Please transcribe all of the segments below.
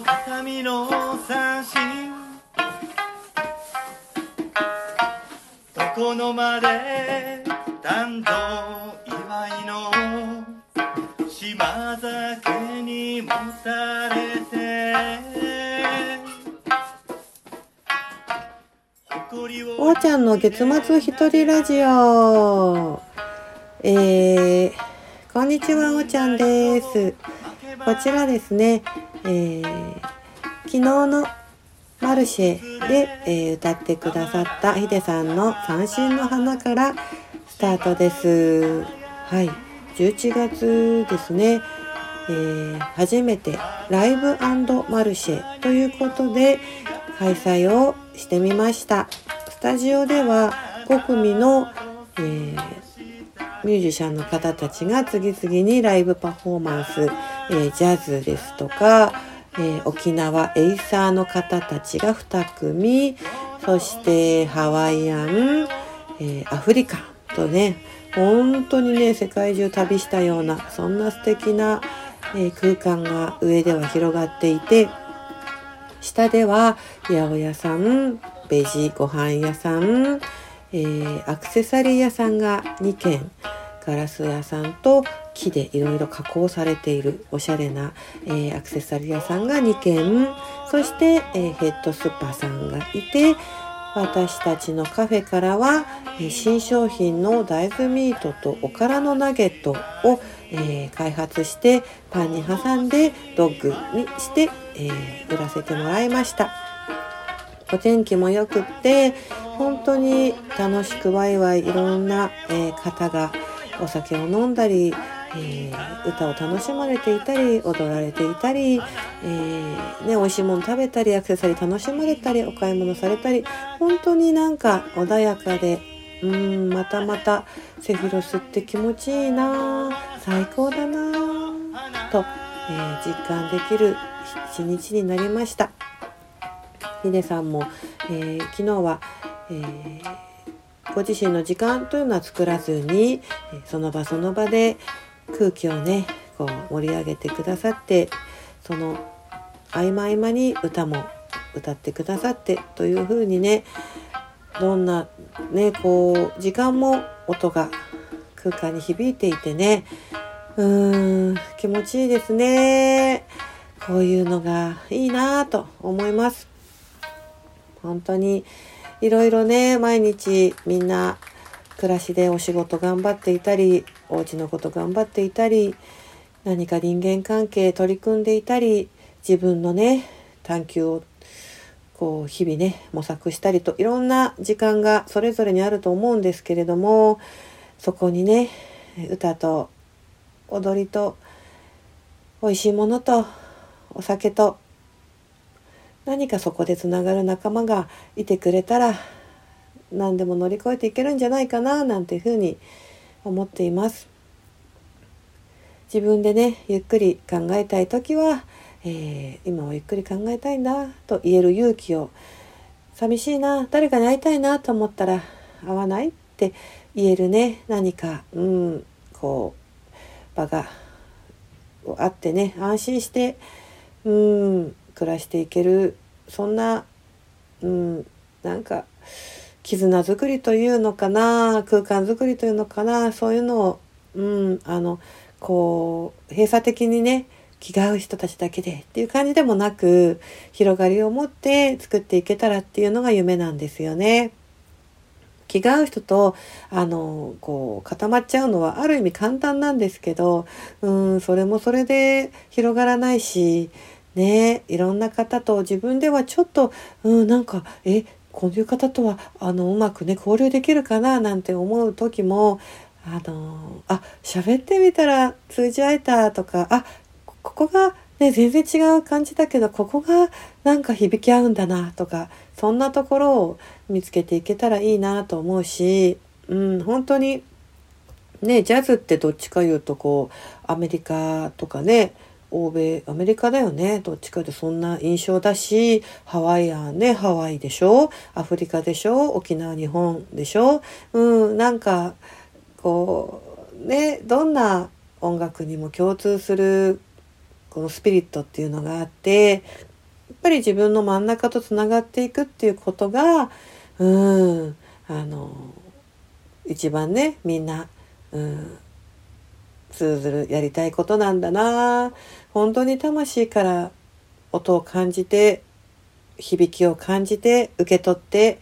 の形見の三振床の間で担当祝いの島酒にもたれておーちゃんの月末一人ラジオ。えー、こんにちはおーちゃんです。こちらですね、えー、昨日のマルシェで、えー、歌ってくださったヒデさんの三振の花からスタートです。はい。11月ですね。えー、初めてライブマルシェということで開催をしてみました。スタジオでは5組の、えー、ミュージシャンの方たちが次々にライブパフォーマンス、えー、ジャズですとか、えー、沖縄エイサーの方たちが2組そしてハワイアン、えアフリカンとね本当にね世界中旅したようなそんな素敵な、え空間が上では広がっていて下では八百屋さんベジご飯屋さん、え、アクセサリー屋さんが2軒ガラス屋さんと木でいろいろ加工されているおしゃれな、えー、アクセサリー屋さんが2軒そして、えー、ヘッドスパーさんがいて私たちのカフェからは、えー、新商品の大豆ミートとおからのナゲットを、えー、開発してパンに挟んでドッグにして、え、売らせてもらいました。お天気も良くって本当に楽しくワイワイいろんな、えー、方がお酒を飲んだり、えー、歌を楽しまれていたり踊られていたり、えー、ね、美味しいもの食べたりアクセサリー楽しまれたりお買い物されたり本当になんか穏やかでうんまたまたセフロスって気持ちいいな最高だなと、えー、実感できる一日になりました。ヒデさんも、えー、昨日は、えー、ご自身の時間というのは作らずにその場その場で空気をねこう盛り上げてくださってその合間合間に歌も歌ってくださってというふうにねどんなねこう時間も音が空間に響いていてねうーん気持ちいいですね。こういうのがいいなと思います。本当にいろいろね毎日みんな暮らしでお仕事頑張っていたりお家のこと頑張っていたり何か人間関係取り組んでいたり自分のね探求をこう日々ね模索したりといろんな時間がそれぞれにあると思うんですけれどもそこにね歌と踊りと美味しいものとお酒と何かそこでつながる仲間がいてくれたら何でも乗り越えていけるんじゃないかななんていうふうに思っています。自分でねゆっくり考えたい時は、えー、今はゆっくり考えたいんだと言える勇気を寂しいな誰かに会いたいなと思ったら会わないって言えるね何かうんこう場があってね安心してうん暮らしていけるそんな、うん、なんか絆作りというのかな空間作りというのかなそういうのを、うん、あのこう閉鎖的にね気が合う人たちだけでっていう感じでもなく広がりを持って作っていけたらっていうのが夢なんですよね。気が合う人とあのこう固まっちゃうのはある意味簡単なんですけどうんそれもそれで広がらないしねいろんな方と自分ではちょっと、うん、なんかえこういう方とはあのうまくね交流できるかななんて思う時もあのあ喋ってみたら通じ合えたとかあここがね全然違う感じだけどここがなんか響き合うんだなとかそんなところを見つけていけたらいいなと思うし、うん、本当にねジャズってどっちかいうとこうアメリカとかね欧米アメリカだよね。どっちかでそんな印象だしハワイアンねハワイでしょ？アフリカでしょ？沖縄日本でしょ？うんなんかこうねどんな音楽にも共通するこのスピリットっていうのがあってやっぱり自分の真ん中とつながっていくっていうことがうんあの一番ねみんな、うん、通ずるやりたいことなんだな。本当に魂から音を感じて響きを感じて受け取って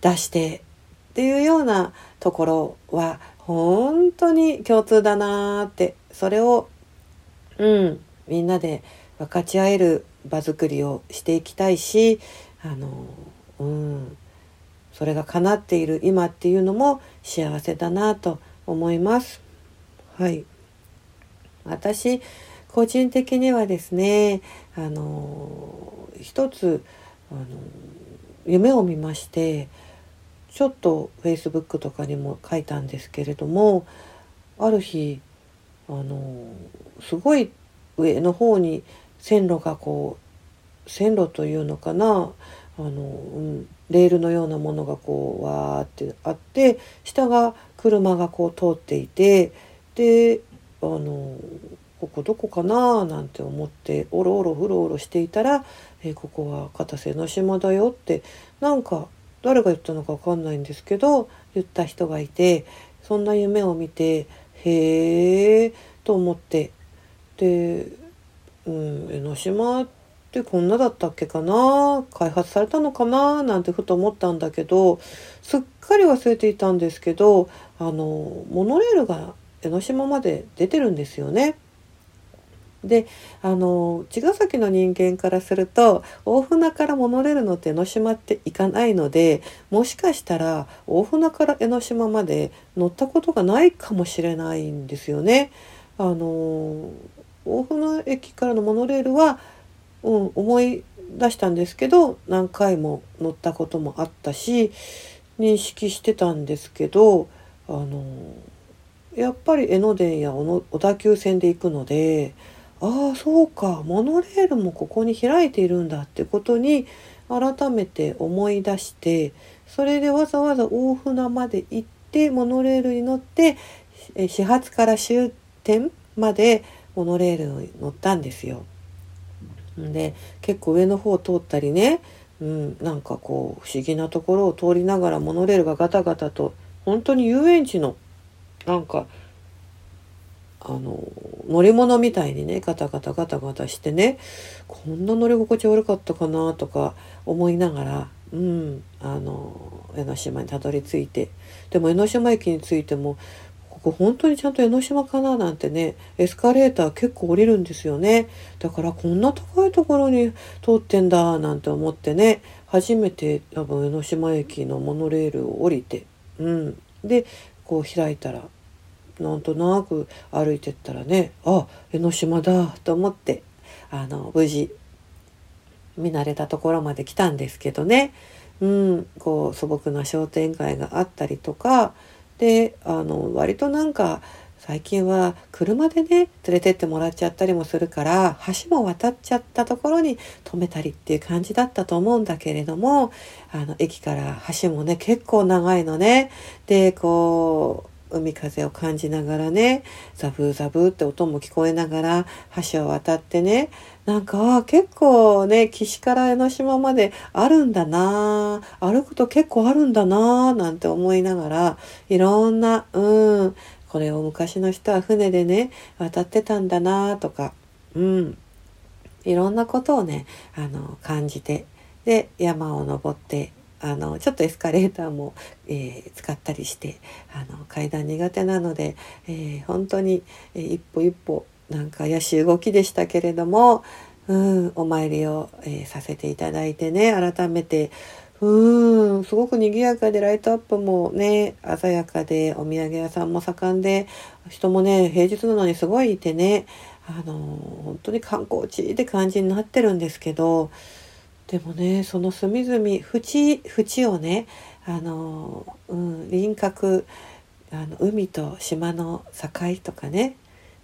出してっていうようなところは本当に共通だなーってそれをうんみんなで分かち合える場作りをしていきたいしあのうんそれが叶っている今っていうのも幸せだなと思います。はい私個人的にはですねあの一つあの夢を見ましてちょっとフェイスブックとかにも書いたんですけれどもある日あのすごい上の方に線路がこう線路というのかなあの、うん、レールのようなものがこうわーってあって下が車がこう通っていてであのここどこかななんて思っておろおろふろおろしていたら、えー、ここは片瀬の島だよってなんか誰が言ったのか分かんないんですけど言った人がいてそんな夢を見てへえと思ってで、うん、江ノ島ってこんなだったっけかな?開発されたのかな?なんてふと思ったんだけどすっかり忘れていたんですけどあのモノレールが江ノ島まで出てるんですよね。であの茅ヶ崎の人間からすると大船からモノレールのって江ノ島って行かないのでもしかしたら大船から江ノ島まで乗ったことがないかもしれないんですよね。あの大船駅からのモノレールは、うん、思い出したんですけど何回も乗ったこともあったし認識してたんですけどあのやっぱり江ノ電や小田急線で行くので。ああそうかモノレールもここに開いているんだってことに改めて思い出してそれでわざわざ大船まで行ってモノレールに乗って始発から終点までモノレールに乗ったんですよ。で結構上の方を通ったりね、うん、なんかこう不思議なところを通りながらモノレールがガタガタと本当に遊園地のなんかあの乗り物みたいにねガタガタガタガタしてねこんな乗り心地悪かったかなとか思いながら、うん、あの江ノ島にたどり着いてでも江ノ島駅に着いてもここ本当にちゃんと江ノ島かななんてねエスカレーター結構降りるんですよね。だからこんな高いところに通ってんだなんて思ってね初めて多分江ノ島駅のモノレールを降りて、うん、でこう開いたらなんとなく歩いてったらねあ江ノ島だと思ってあの無事見慣れたところまで来たんですけどね、うん、こう素朴な商店街があったりとかであの割となんか最近は車でね連れてってもらっちゃったりもするから橋も渡っちゃったところに止めたりっていう感じだったと思うんだけれどもあの駅から橋もね結構長いのね。でこう海風を感じながらねザブーザブーって音も聞こえながら橋を渡ってねなんか結構ね岸から江ノ島まであるんだな歩くと結構あるんだななんて思いながらいろんなうんこれを昔の人は船でね渡ってたんだなとかうんいろんなことをねあの感じてで山を登ってあのちょっとエスカレーターも、えー、使ったりしてあの階段苦手なので、えー、本当に、えー、一歩一歩なんか怪しい動きでしたけれども、うん、お参りを、えさせていただいてね改めてうんすごく賑やかでライトアップもね鮮やかでお土産屋さんも盛んで人もね平日なのにすごいいてねあの本当に観光地って感じになってるんですけどでもねその隅々縁縁をねあの、うん、輪郭あの海と島の境とかね、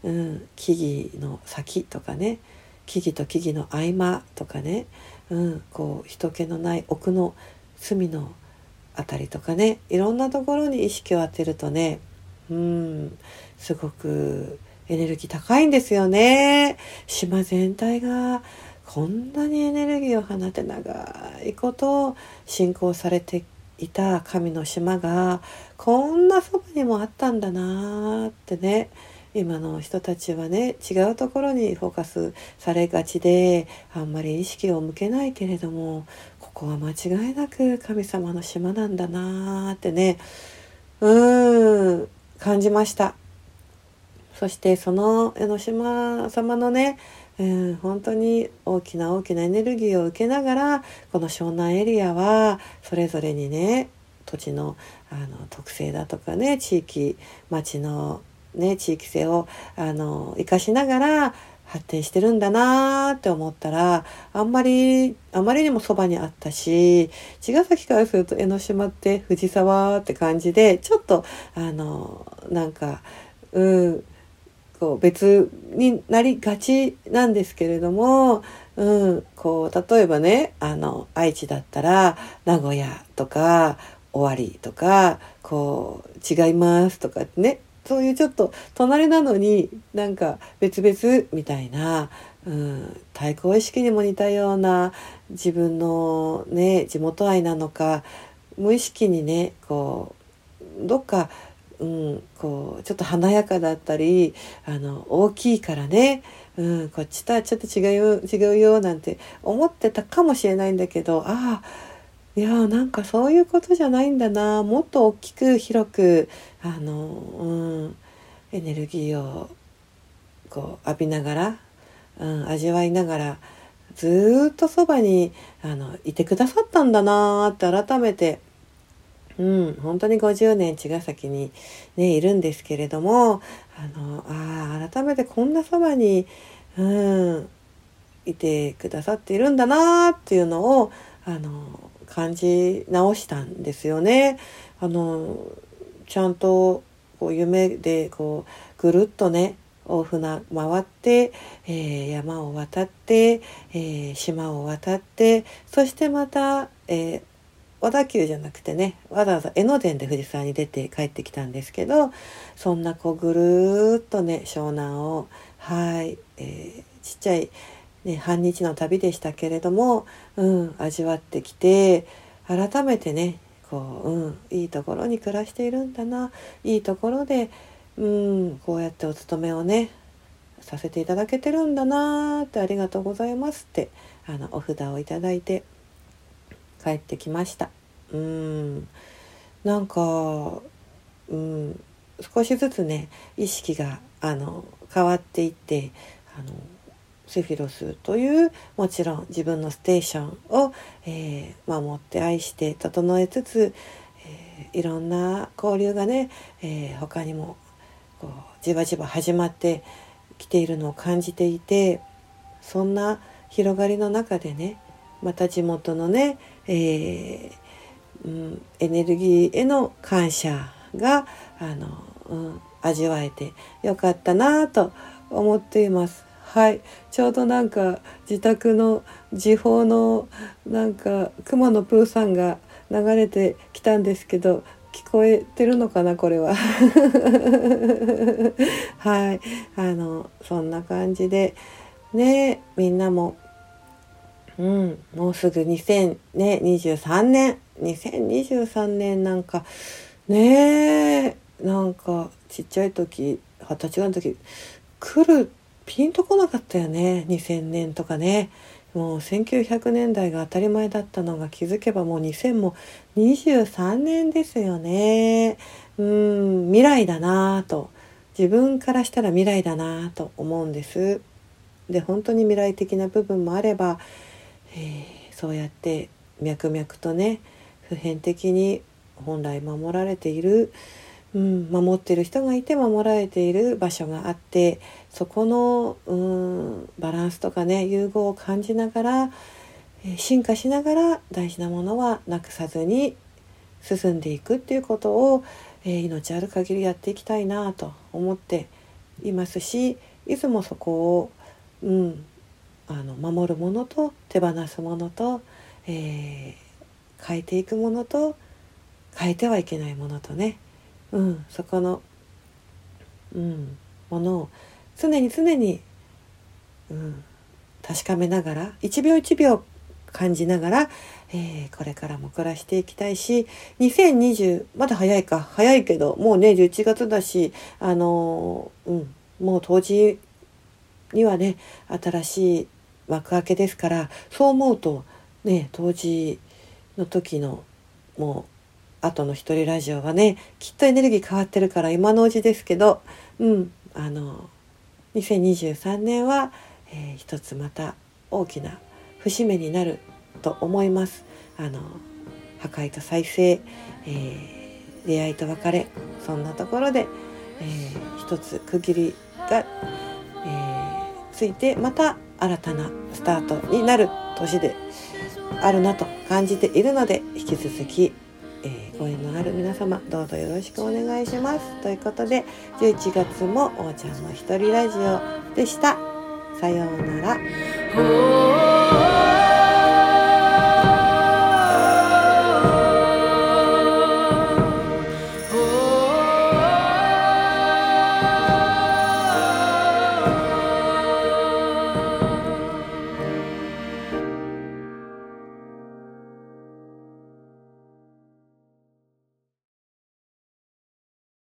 うん、木々の先とかね木々と木々の合間とかね、うん、こう人気のない奥の隅の辺りとかねいろんなところに意識を当てるとねうんすごくエネルギー高いんですよね。島全体がこんなにエネルギーを放って長いこと信仰されていた神の島がこんなそばにもあったんだなーってね今の人たちはね違うところにフォーカスされがちであんまり意識を向けないけれどもここは間違いなく神様の島なんだなーってねうーん感じました。そしてその江ノ島様のねうん、本当に大きな大きなエネルギーを受けながらこの湘南エリアはそれぞれにね土地のあの特性だとかね地域町のね地域性をあの生かしながら発展してるんだなーって思ったらあんまりあまりにもそばにあったし茅ヶ崎からすると江ノ島って藤沢って感じでちょっとあのなんかうんこう別になりがちなんですけれども、うん、こう例えばねあの愛知だったら名古屋とか終わりとかこう違いますとかねそういうちょっと隣なのになんか別々みたいな、うん、対抗意識にも似たような自分のね地元愛なのか無意識にねこうどっか、うん、こうちょっと華やかだったりあの大きいからね、うん、こっちとはちょっと違うよ違うよなんて思ってたかもしれないんだけどああいやーなんかそういうことじゃないんだなもっと大きく広くあの、うん、エネルギーをこう浴びながら、うん、味わいながらずっとそばにあのいてくださったんだなって改めて、うん、本当に50年茅ヶ崎に、ね、いるんですけれどもあのああ改めてこんなそばに、うん、いてくださっているんだなっていうのをあの感じ直したんですよね。あのちゃんとこう夢でこうぐるっとね大船回って、えー、山を渡って、えー、島を渡ってそしてまた、えー、小田急じゃなくてねわざわざ江ノ電で藤沢に出て帰ってきたんですけどそんなこうぐるっとね湘南をはい、えー、ちっちゃいね、半日の旅でしたけれども、うん、味わってきて改めてねこう、うん、いいところに暮らしているんだないいところで、うん、こうやってお勤めをねさせていただけてるんだなってありがとうございますってあのお札をいただいて帰ってきました。うんなんか、うん、少しずつね意識があの変わっていってあのセフィロスというもちろん自分のステーションを、えー、守って愛して整えつつ、えー、いろんな交流がね、えー、他にもこうじわじわ始まってきているのを感じていてそんな広がりの中でねまた地元のね、えーうん、エネルギーへの感謝があの、うん、味わえてよかったなと思っています。はい。ちょうどなんか自宅の時報のなんか熊野プーさんが流れてきたんですけど聞こえてるのかなこれは。はい。あのそんな感じでねみんなもうん。もうすぐ2023年2023年なんかねえなんかちっちゃい時二十歳の時来るピンとこなかったよね。2000年とかね。もう1900年代が当たり前だったのが気づけばもう2000も23年ですよね。うん未来だなぁと。自分からしたら未来だなぁと思うんです。で本当に未来的な部分もあれば、えー、そうやって脈々とね普遍的に本来守られているうん、守ってる人がいて守られている場所があってそこの、うん、バランスとかね融合を感じながら進化しながら大事なものはなくさずに進んでいくっていうことを、えー、命ある限りやっていきたいなと思っていますしいつもそこを、うん、あの守るものと手放すものと、えー、変えていくものと変えてはいけないものとね。うん、そこのうん、ものを常に常に、うん、確かめながら一秒一秒感じながら、えーこれからも暮らしていきたいし2020まだ早いか。早いけどもうね11月だしあのーうんもう冬至にはね新しい幕開けですからそう思うとね冬至の時のもう後の一人ラジオはねきっとエネルギー変わってるから今のうちですけどうんあの2023年は、えー一つまた大きな節目になると思います。あの破壊と再生、えー出会いと別れそんなところで、えー一つ区切りが、えーついてまた新たなスタートになる年であるなと感じているので引き続き、えーご縁のある皆様どうぞよろしくお願いします。ということで11月もおーちゃんの一人ラジオでした。さようなら。